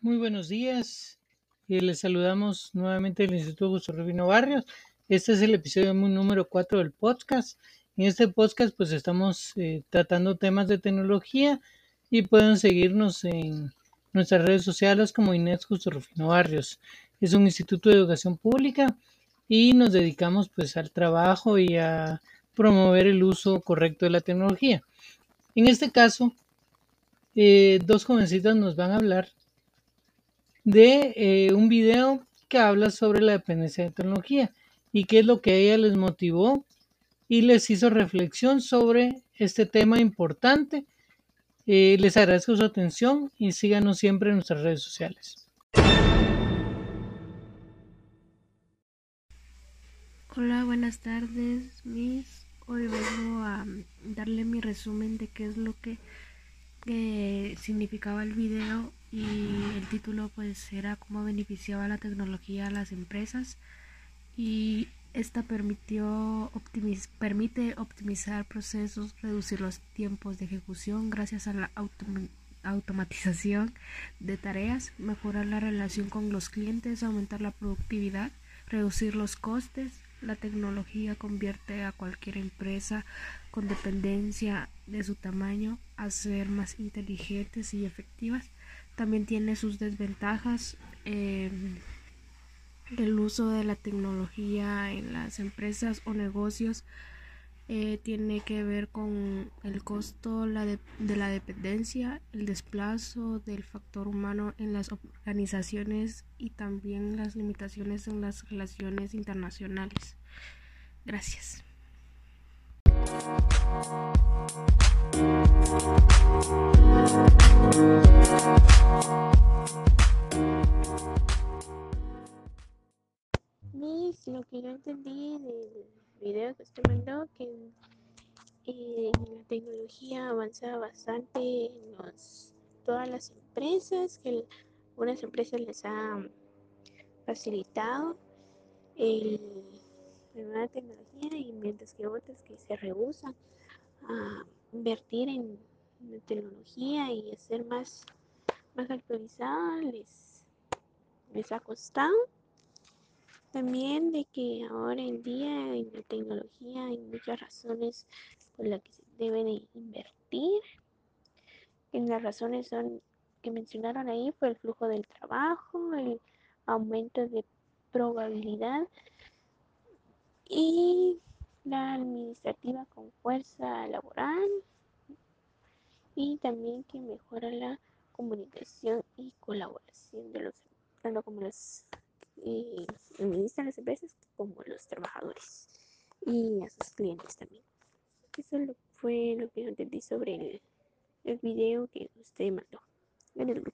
Muy buenos días. y les saludamos nuevamente del Instituto José Rufino Barrios. Este es el episodio número 4 del podcast. En este podcast pues estamos eh, tratando temas de tecnología y pueden seguirnos en nuestras redes sociales como Inés José Rufino Barrios. Es un instituto de educación pública y nos dedicamos pues al trabajo y a promover el uso correcto de la tecnología. En este caso, eh, dos jovencitas nos van a hablar de eh, un video que habla sobre la dependencia de tecnología y qué es lo que a ella les motivó y les hizo reflexión sobre este tema importante. Eh, les agradezco su atención y síganos siempre en nuestras redes sociales. Hola, buenas tardes, Miss. Hoy vengo a darle mi resumen de qué es lo que significaba el video y título pues era cómo beneficiaba la tecnología a las empresas y esta permitió permite optimizar procesos, reducir los tiempos de ejecución gracias a la automatización de tareas, mejorar la relación con los clientes, aumentar la productividad, reducir los costes, la tecnología convierte a cualquier empresa con dependencia de su tamaño a ser más inteligentes y efectivas. También tiene sus desventajas. Em, el uso de la tecnología en las empresas o negocios eh, tiene que ver con el costo de, de la dependencia, el desplazo del factor humano en las organizaciones y también las limitaciones en las relaciones internacionales. Gracias. lo que yo entendí video que usted mandó, que la tecnología avanza bastante en todas las empresas, que algunas empresas les ha facilitado el, la nueva tecnología y mientras que otras que se rehusan a invertir en, tecnología y a ser más, más actualizada les, les ha costado. También de que ahora en día en la tecnología hay muchas razones por las que se debe invertir. En las razones son que mencionaron ahí fue el flujo del trabajo, el aumento de probabilidad y la administrativa con fuerza laboral y también que mejora la comunicación y colaboración de los tanto como los eh, administran las empresas como los trabajadores y a sus clientes también. Eso fue lo que yo entendí sobre el, el video que usted mandó en el.